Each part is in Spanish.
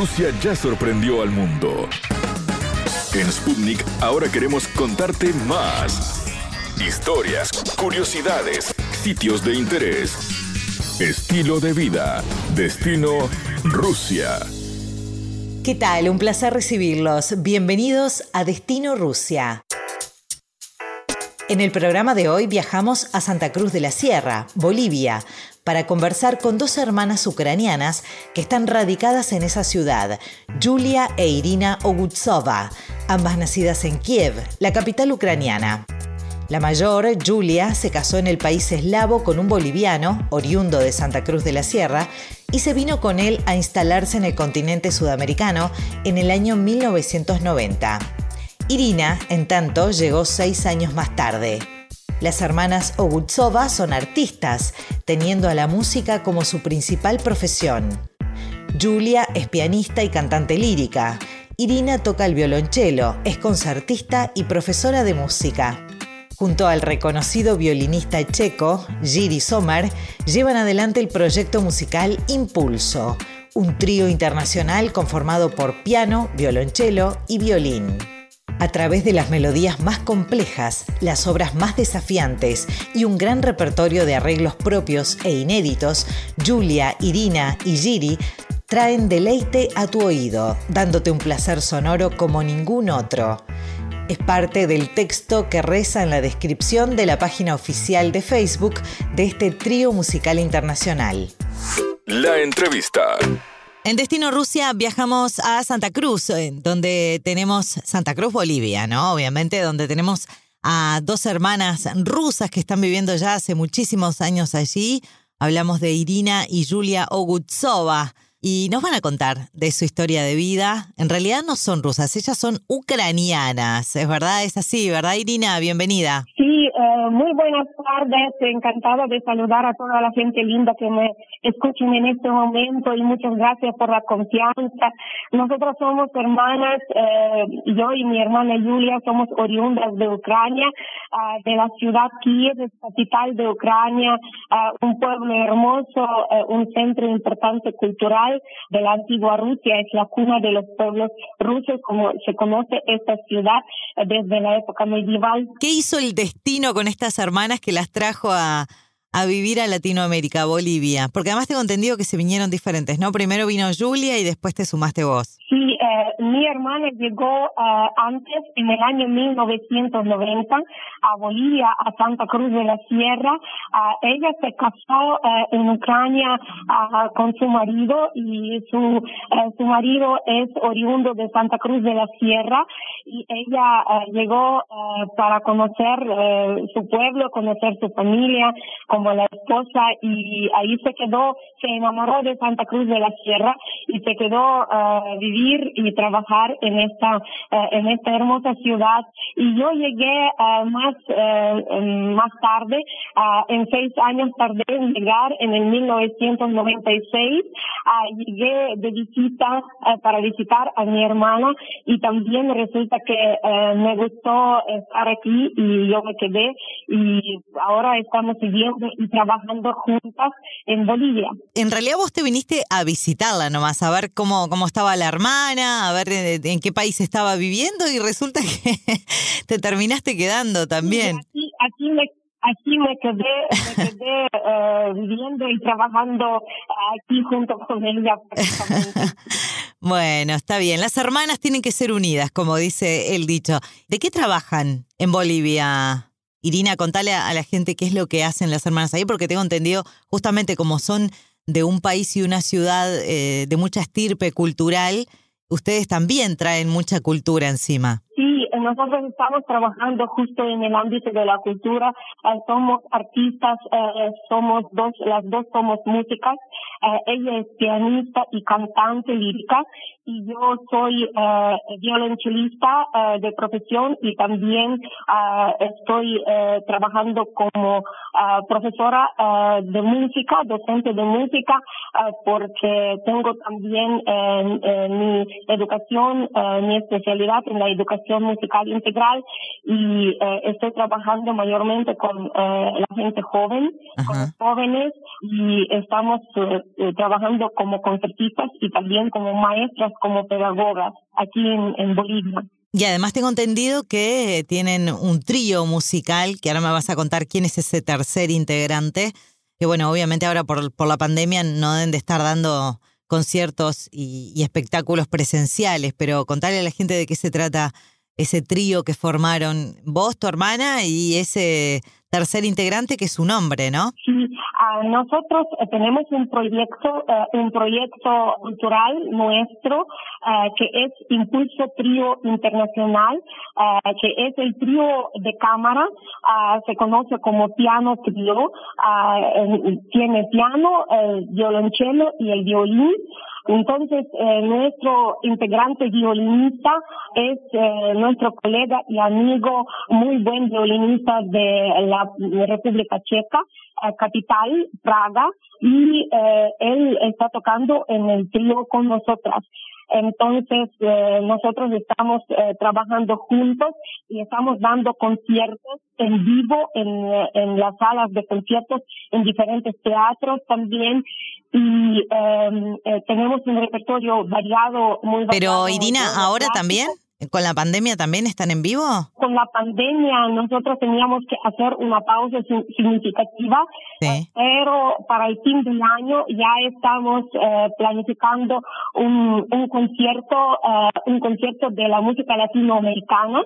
Rusia ya sorprendió al mundo. En Sputnik ahora queremos contarte más. Historias, curiosidades, sitios de interés, estilo de vida, destino Rusia. ¿Qué tal? Un placer recibirlos. Bienvenidos a Destino Rusia. En el programa de hoy viajamos a Santa Cruz de la Sierra, Bolivia, para conversar con dos hermanas ucranianas que están radicadas en esa ciudad, Julia e Irina Ogutsova, ambas nacidas en Kiev, la capital ucraniana. La mayor, Julia, se casó en el país eslavo con un boliviano, oriundo de Santa Cruz de la Sierra, y se vino con él a instalarse en el continente sudamericano en el año 1990. Irina, en tanto, llegó seis años más tarde. Las hermanas Ogutsova son artistas, teniendo a la música como su principal profesión. Julia es pianista y cantante lírica. Irina toca el violonchelo, es concertista y profesora de música. Junto al reconocido violinista checo, Giri Sommer, llevan adelante el proyecto musical Impulso, un trío internacional conformado por piano, violonchelo y violín. A través de las melodías más complejas, las obras más desafiantes y un gran repertorio de arreglos propios e inéditos, Julia, Irina y Giri traen deleite a tu oído, dándote un placer sonoro como ningún otro es parte del texto que reza en la descripción de la página oficial de Facebook de este trío musical internacional. La entrevista. En Destino Rusia viajamos a Santa Cruz, eh, donde tenemos Santa Cruz, Bolivia, ¿no? Obviamente, donde tenemos a dos hermanas rusas que están viviendo ya hace muchísimos años allí. Hablamos de Irina y Julia Ogutsova y nos van a contar de su historia de vida. En realidad no son rusas, ellas son ucranianas, es verdad, es así, ¿verdad Irina? Bienvenida. Sí, eh, muy buenas tardes, encantada de saludar a toda la gente linda que me escuchen en este momento y muchas gracias por la confianza. Nosotros somos hermanas, eh, yo y mi hermana Julia somos oriundas de Ucrania, ah, de la ciudad Kiev, capital de Ucrania, ah, un pueblo hermoso, eh, un centro importante cultural de la antigua Rusia, es la cuna de los pueblos rusos, como se conoce esta ciudad eh, desde la época medieval. ¿Qué hizo el destino con estas hermanas que las trajo a, a vivir a Latinoamérica, Bolivia? Porque además tengo entendido que se vinieron diferentes, ¿no? Primero vino Julia y después te sumaste vos. Sí, eh, mi hermana llegó eh, antes, en el año 1990, a Bolivia, a Santa Cruz de la Sierra. Uh, ella se casó uh, en Ucrania uh, con su marido y su, su marido es oriundo de Santa Cruz de la Sierra y ella llegó para conocer su pueblo, conocer su familia como la esposa y ahí se quedó, se enamoró de Santa Cruz de la Sierra y se quedó vivir y trabajar en esta eh, en esta hermosa ciudad. Y yo llegué uh, más uh, más tarde uh, en seis años tardé en llegar en el 1996 llegué de visita para visitar a mi hermana y también resulta que me gustó estar aquí y yo me quedé y ahora estamos viviendo y trabajando juntas en Bolivia. En realidad vos te viniste a visitarla nomás, a ver cómo, cómo estaba la hermana a ver en, qué país estaba viviendo y resulta que te terminaste quedando también. aquí, aquí me aquí me quedé, me quedé eh, viviendo y trabajando aquí junto con ella. bueno, está bien. Las hermanas tienen que ser unidas, como dice el dicho. ¿De qué trabajan en Bolivia? Irina, contale a, la gente qué es lo que hacen las hermanas ahí, porque tengo entendido, justamente como son de un país y una ciudad eh, de mucha estirpe cultural, ustedes también traen mucha cultura encima. Sí, nosotros estamos trabajando justo en el ámbito de la cultura. Eh, somos artistas, eh, somos dos, las dos somos músicas. Eh, ella es pianista y cantante lírica y yo soy violonchelista de profesión y también estoy trabajando como profesora de música, docente de música, porque tengo también mi educación, mi especialidad en la educación musical integral y estoy trabajando mayormente con la gente joven, con los jóvenes y estamos trabajando como concertistas y también como maestras, como pedagogas aquí en, Bolivia. Y además tengo entendido que tienen un trío musical, que ahora me vas a contar quién es ese tercer integrante, que bueno, obviamente ahora por, por la pandemia no deben de estar dando conciertos y, y, espectáculos presenciales, pero contarle a la gente de qué se trata ese trío que formaron vos, tu hermana y ese tercer integrante que es su nombre, ¿no? Sí, nosotros eh, tenemos un proyecto, eh, un proyecto cultural nuestro eh, que es Impulso Trío Internacional, que es el trío de cámara, se conoce como piano trío, tiene piano, el violonchelo y el violín. Entonces, eh, nuestro integrante violinista es eh, nuestro colega y amigo, muy buen violinista de la República Checa, eh, capital, Praga, y él está tocando en el trío con nosotras. Entonces, nosotros estamos trabajando juntos y estamos dando conciertos en vivo en, en las salas de conciertos, en diferentes teatros también y em, eh, tenemos un repertorio variado, muy variado. Pero Irina, ¿ahora también? ¿Con la pandemia también están en vivo? Con la pandemia nosotros teníamos que hacer una pausa significativa, pero para el fin del año ya estamos eh, planificando un, un concierto, eh, un concierto de la música latinoamericana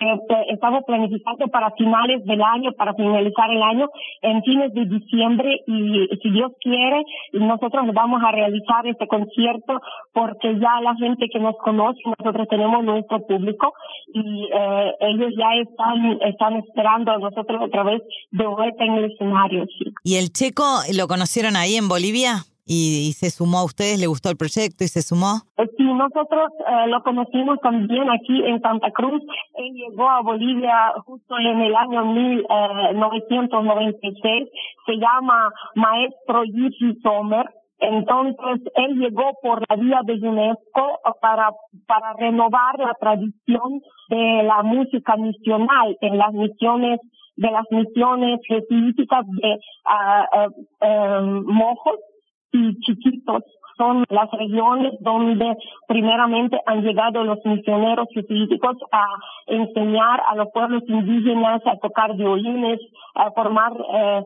eh, que estamos planificando para finales del año, para finalizar el año en fines de diciembre y si Dios quiere nosotros vamos a realizar este concierto porque ya la gente que nos conoce nosotros tenemos nuestro público y eh, ellos ya están, están esperando a nosotros otra vez de vuelta en el escenario. ¿Y el checo lo conocieron ahí en Bolivia? Y, se sumó a ustedes, le gustó el proyecto y se sumó? Eh, sí, nosotros eh, lo conocimos también aquí en Santa Cruz. Él llegó a Bolivia justo en el año 1996. Se llama Maestro Yuji Sommer. Entonces, él llegó por la vía de UNESCO para, para renovar la tradición de la música misional en las misiones, de las misiones jesuíticas de uh, mojos y chiquitos son las regiones donde primeramente han llegado los misioneros jesuíticos a enseñar a los pueblos indígenas a tocar violines, a formar eh,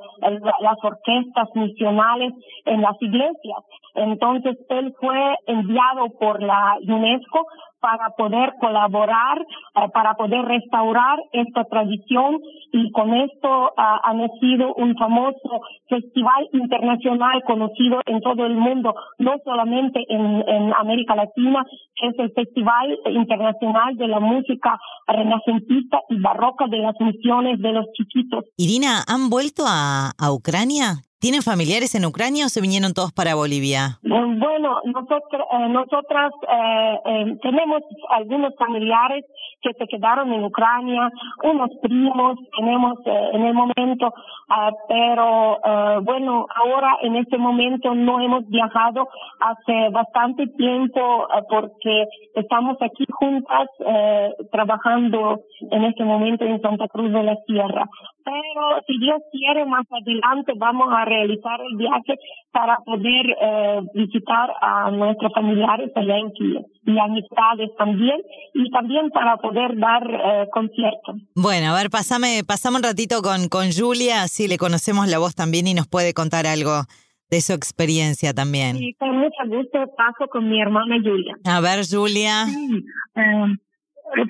las orquestas misionales en las iglesias. Entonces él fue enviado por la UNESCO para poder colaborar, para poder restaurar esta tradición y con esto ah, ha nacido un famoso festival internacional conocido en todo el mundo, no solamente en, América Latina, es el Festival Internacional de la Música Renacentista y Barroca de las Misiones de los Chiquitos. Irina, ¿han vuelto a Ucrania? ¿Tienen familiares en Ucrania o se vinieron todos para Bolivia? Bueno, nosotros, eh, nosotras eh, eh, tenemos algunos familiares que se quedaron en Ucrania, unos primos tenemos en el momento, ah, pero bueno, ahora en este momento no hemos viajado hace bastante tiempo porque estamos aquí juntas trabajando en este momento en Santa Cruz de la Sierra. Pero si Dios quiere, más adelante vamos a realizar el viaje para poder eh, visitar a nuestros familiares allá en y amistades también y también para poder dar eh, conciertos. Bueno, a ver, pasame, pasame un ratito con, con Julia, así le conocemos la voz también y nos puede contar algo de su experiencia también. Sí, con mucho gusto paso con mi hermana Julia. A ver, Julia. Sí, eh,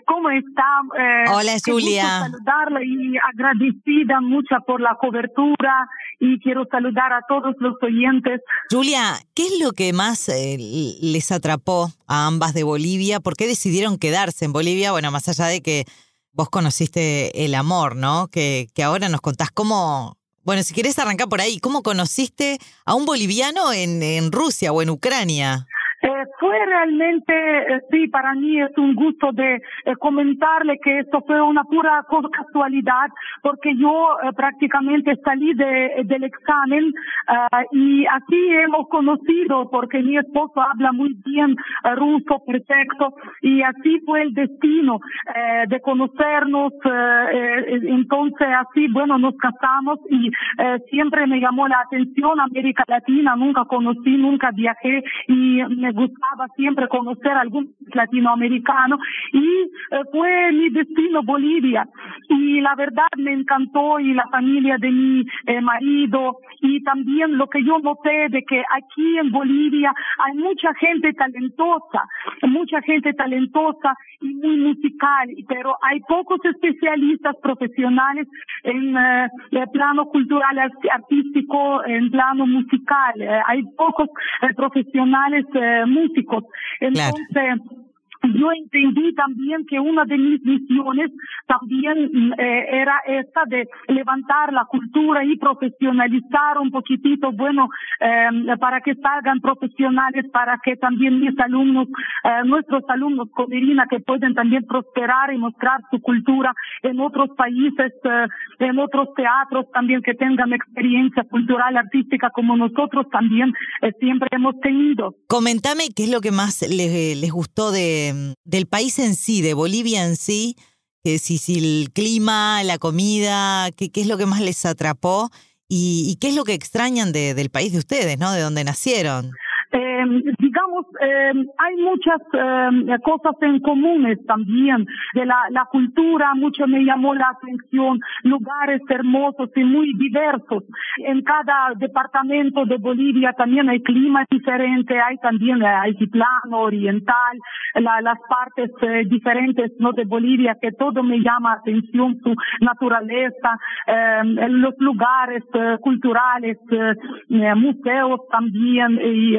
¿Cómo está? Eh, Hola, Julia. saludarla y agradecida mucho por la cobertura y quiero saludar a todos los oyentes. Julia, ¿qué es lo que más eh, les atrapó a ambas de Bolivia? ¿Por qué decidieron quedarse en Bolivia? Bueno, más allá de que vos conociste el amor, ¿no? Que, que ahora nos contás cómo, bueno, si querés arrancar por ahí, ¿cómo conociste a un boliviano en, en Rusia o en Ucrania? Eh, fue realmente, eh, sí, para mí es un gusto de eh, comentarle que esto fue una pura casualidad, porque yo eh, prácticamente salí de, del examen y así hemos conocido, porque mi esposo habla muy bien ruso, perfecto, y así fue el destino de conocernos. entonces, así, bueno, nos casamos y siempre me llamó la atención América Latina, nunca conocí, nunca viajé y me gustaba siempre conocer algún latinoamericano y eh, fue mi destino Bolivia. Y la verdad me encantó y la familia de mi eh, marido y también lo que yo noté de que aquí en Bolivia hay mucha gente talentosa, mucha gente talentosa y muy musical, pero hay pocos especialistas profesionales en eh, el plano cultural artístico, en plano musical, hay pocos profesionales músicos. Entonces, yo entendí también que una de mis misiones también mm, eh, era esta de levantar la cultura y profesionalizar un poquitito, bueno, eh, para que salgan profesionales, para que también mis alumnos, eh, nuestros alumnos con que pueden también prosperar y mostrar su cultura en otros países, eh, en otros teatros también que tengan experiencia cultural, artística como nosotros también eh, siempre hemos tenido. Comentame qué es lo que más les, les gustó de del país en sí, de Bolivia en sí, que si, si el clima, la comida, qué, qué es lo que más les atrapó y, qué es lo que extrañan de, del país de ustedes, ¿no? De donde nacieron. Eh, eh, hay muchas eh, cosas en comunes también de la, cultura, mucho me llamó la atención, lugares hermosos y muy diversos. En cada departamento de Bolivia también hay clima diferente, hay también altiplano, oriental, la, las partes eh, diferentes no de Bolivia que todo me llama atención, su naturaleza, eh, los lugares eh, culturales, museos también y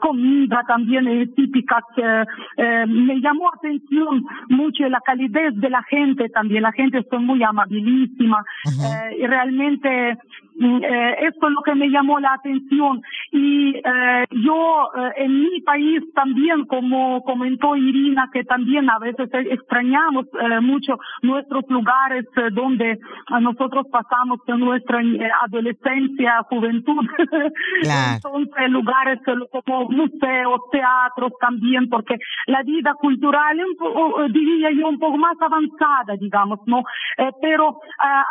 comida también eh, típicas. Eh, me llamó atención mucho la calidez de la gente también. La gente es muy amabilísima eh, y realmente Mm, eh, esto es lo que me llamó la atención. Y eh, yo en mi país también, como comentó Irina, que también a veces extrañamos eh, mucho nuestros lugares donde nosotros pasamos nuestra adolescencia, juventud. Entonces, lugares como museos, teatros también, porque la vida cultural, diría yo, un poco más avanzada, digamos, ¿no? pero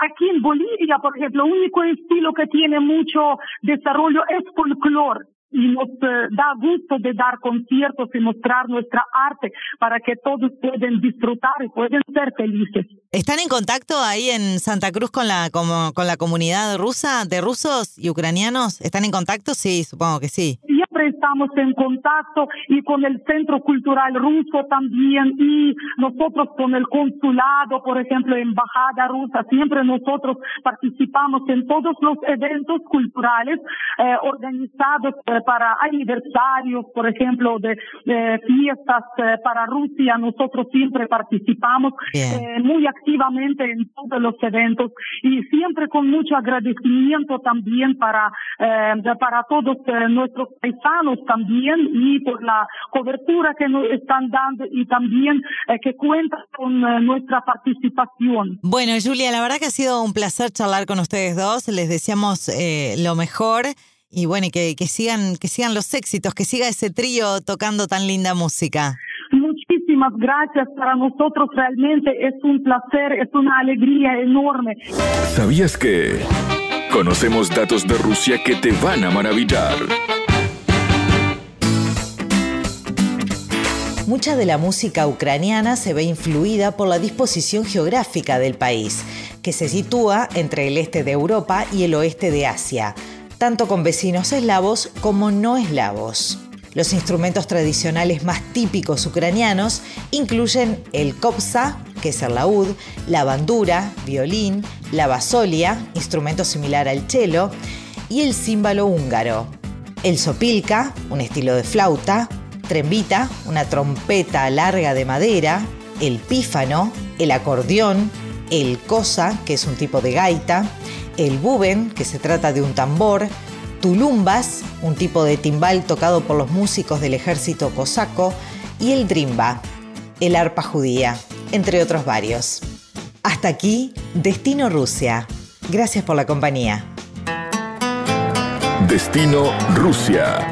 aquí en Bolivia, por ejemplo, lo único estilo que tiene mucho desarrollo es folclore y nos eh, da gusto de dar conciertos y mostrar nuestra arte para que todos puedan disfrutar y pueden ser felices. ¿Están en contacto ahí en Santa Cruz con la como, con la comunidad rusa de rusos y ucranianos? ¿Están en contacto? Sí, supongo que sí estamos en contacto y con el Centro Cultural Ruso también. Y nosotros con el consulado, por ejemplo, Embajada Rusa, siempre nosotros participamos en todos los eventos culturales eh, organizados eh, para aniversarios, por ejemplo, de, fiestas eh, para Rusia, nosotros siempre participamos muy activamente en todos los eventos y siempre con mucho agradecimiento también para, para todos nuestros paisanos también y por la cobertura que nos están dando y también eh, que cuentan con eh, nuestra participación. Bueno, Julia, la verdad que ha sido un placer charlar con ustedes dos. Les deseamos eh, lo mejor y bueno, que, que, sigan, que sigan los éxitos, que siga ese trío tocando tan linda música. Muchísimas gracias. Para nosotros realmente es un placer, es una alegría enorme. ¿Sabías que conocemos datos de Rusia que te van a maravillar? Mucha de la música ucraniana se ve influida por la disposición geográfica del país, que se sitúa entre el este de Europa y el oeste de Asia, tanto con vecinos eslavos como no eslavos. Los instrumentos tradicionales más típicos ucranianos incluyen el kopsa, que es el laúd, la bandura, violín, la basolia, instrumento similar al cello, y el címbalo húngaro. El sopilka, un estilo de flauta, trembita, una trompeta larga de madera, el pífano, el acordeón, el cosa, que es un tipo de gaita, el buben, que se trata de un tambor, tulumbas, un tipo de timbal tocado por los músicos del ejército cosaco, y el drimba, el arpa judía, entre otros varios. Hasta aquí, Destino Rusia. Gracias por la compañía. Destino Rusia.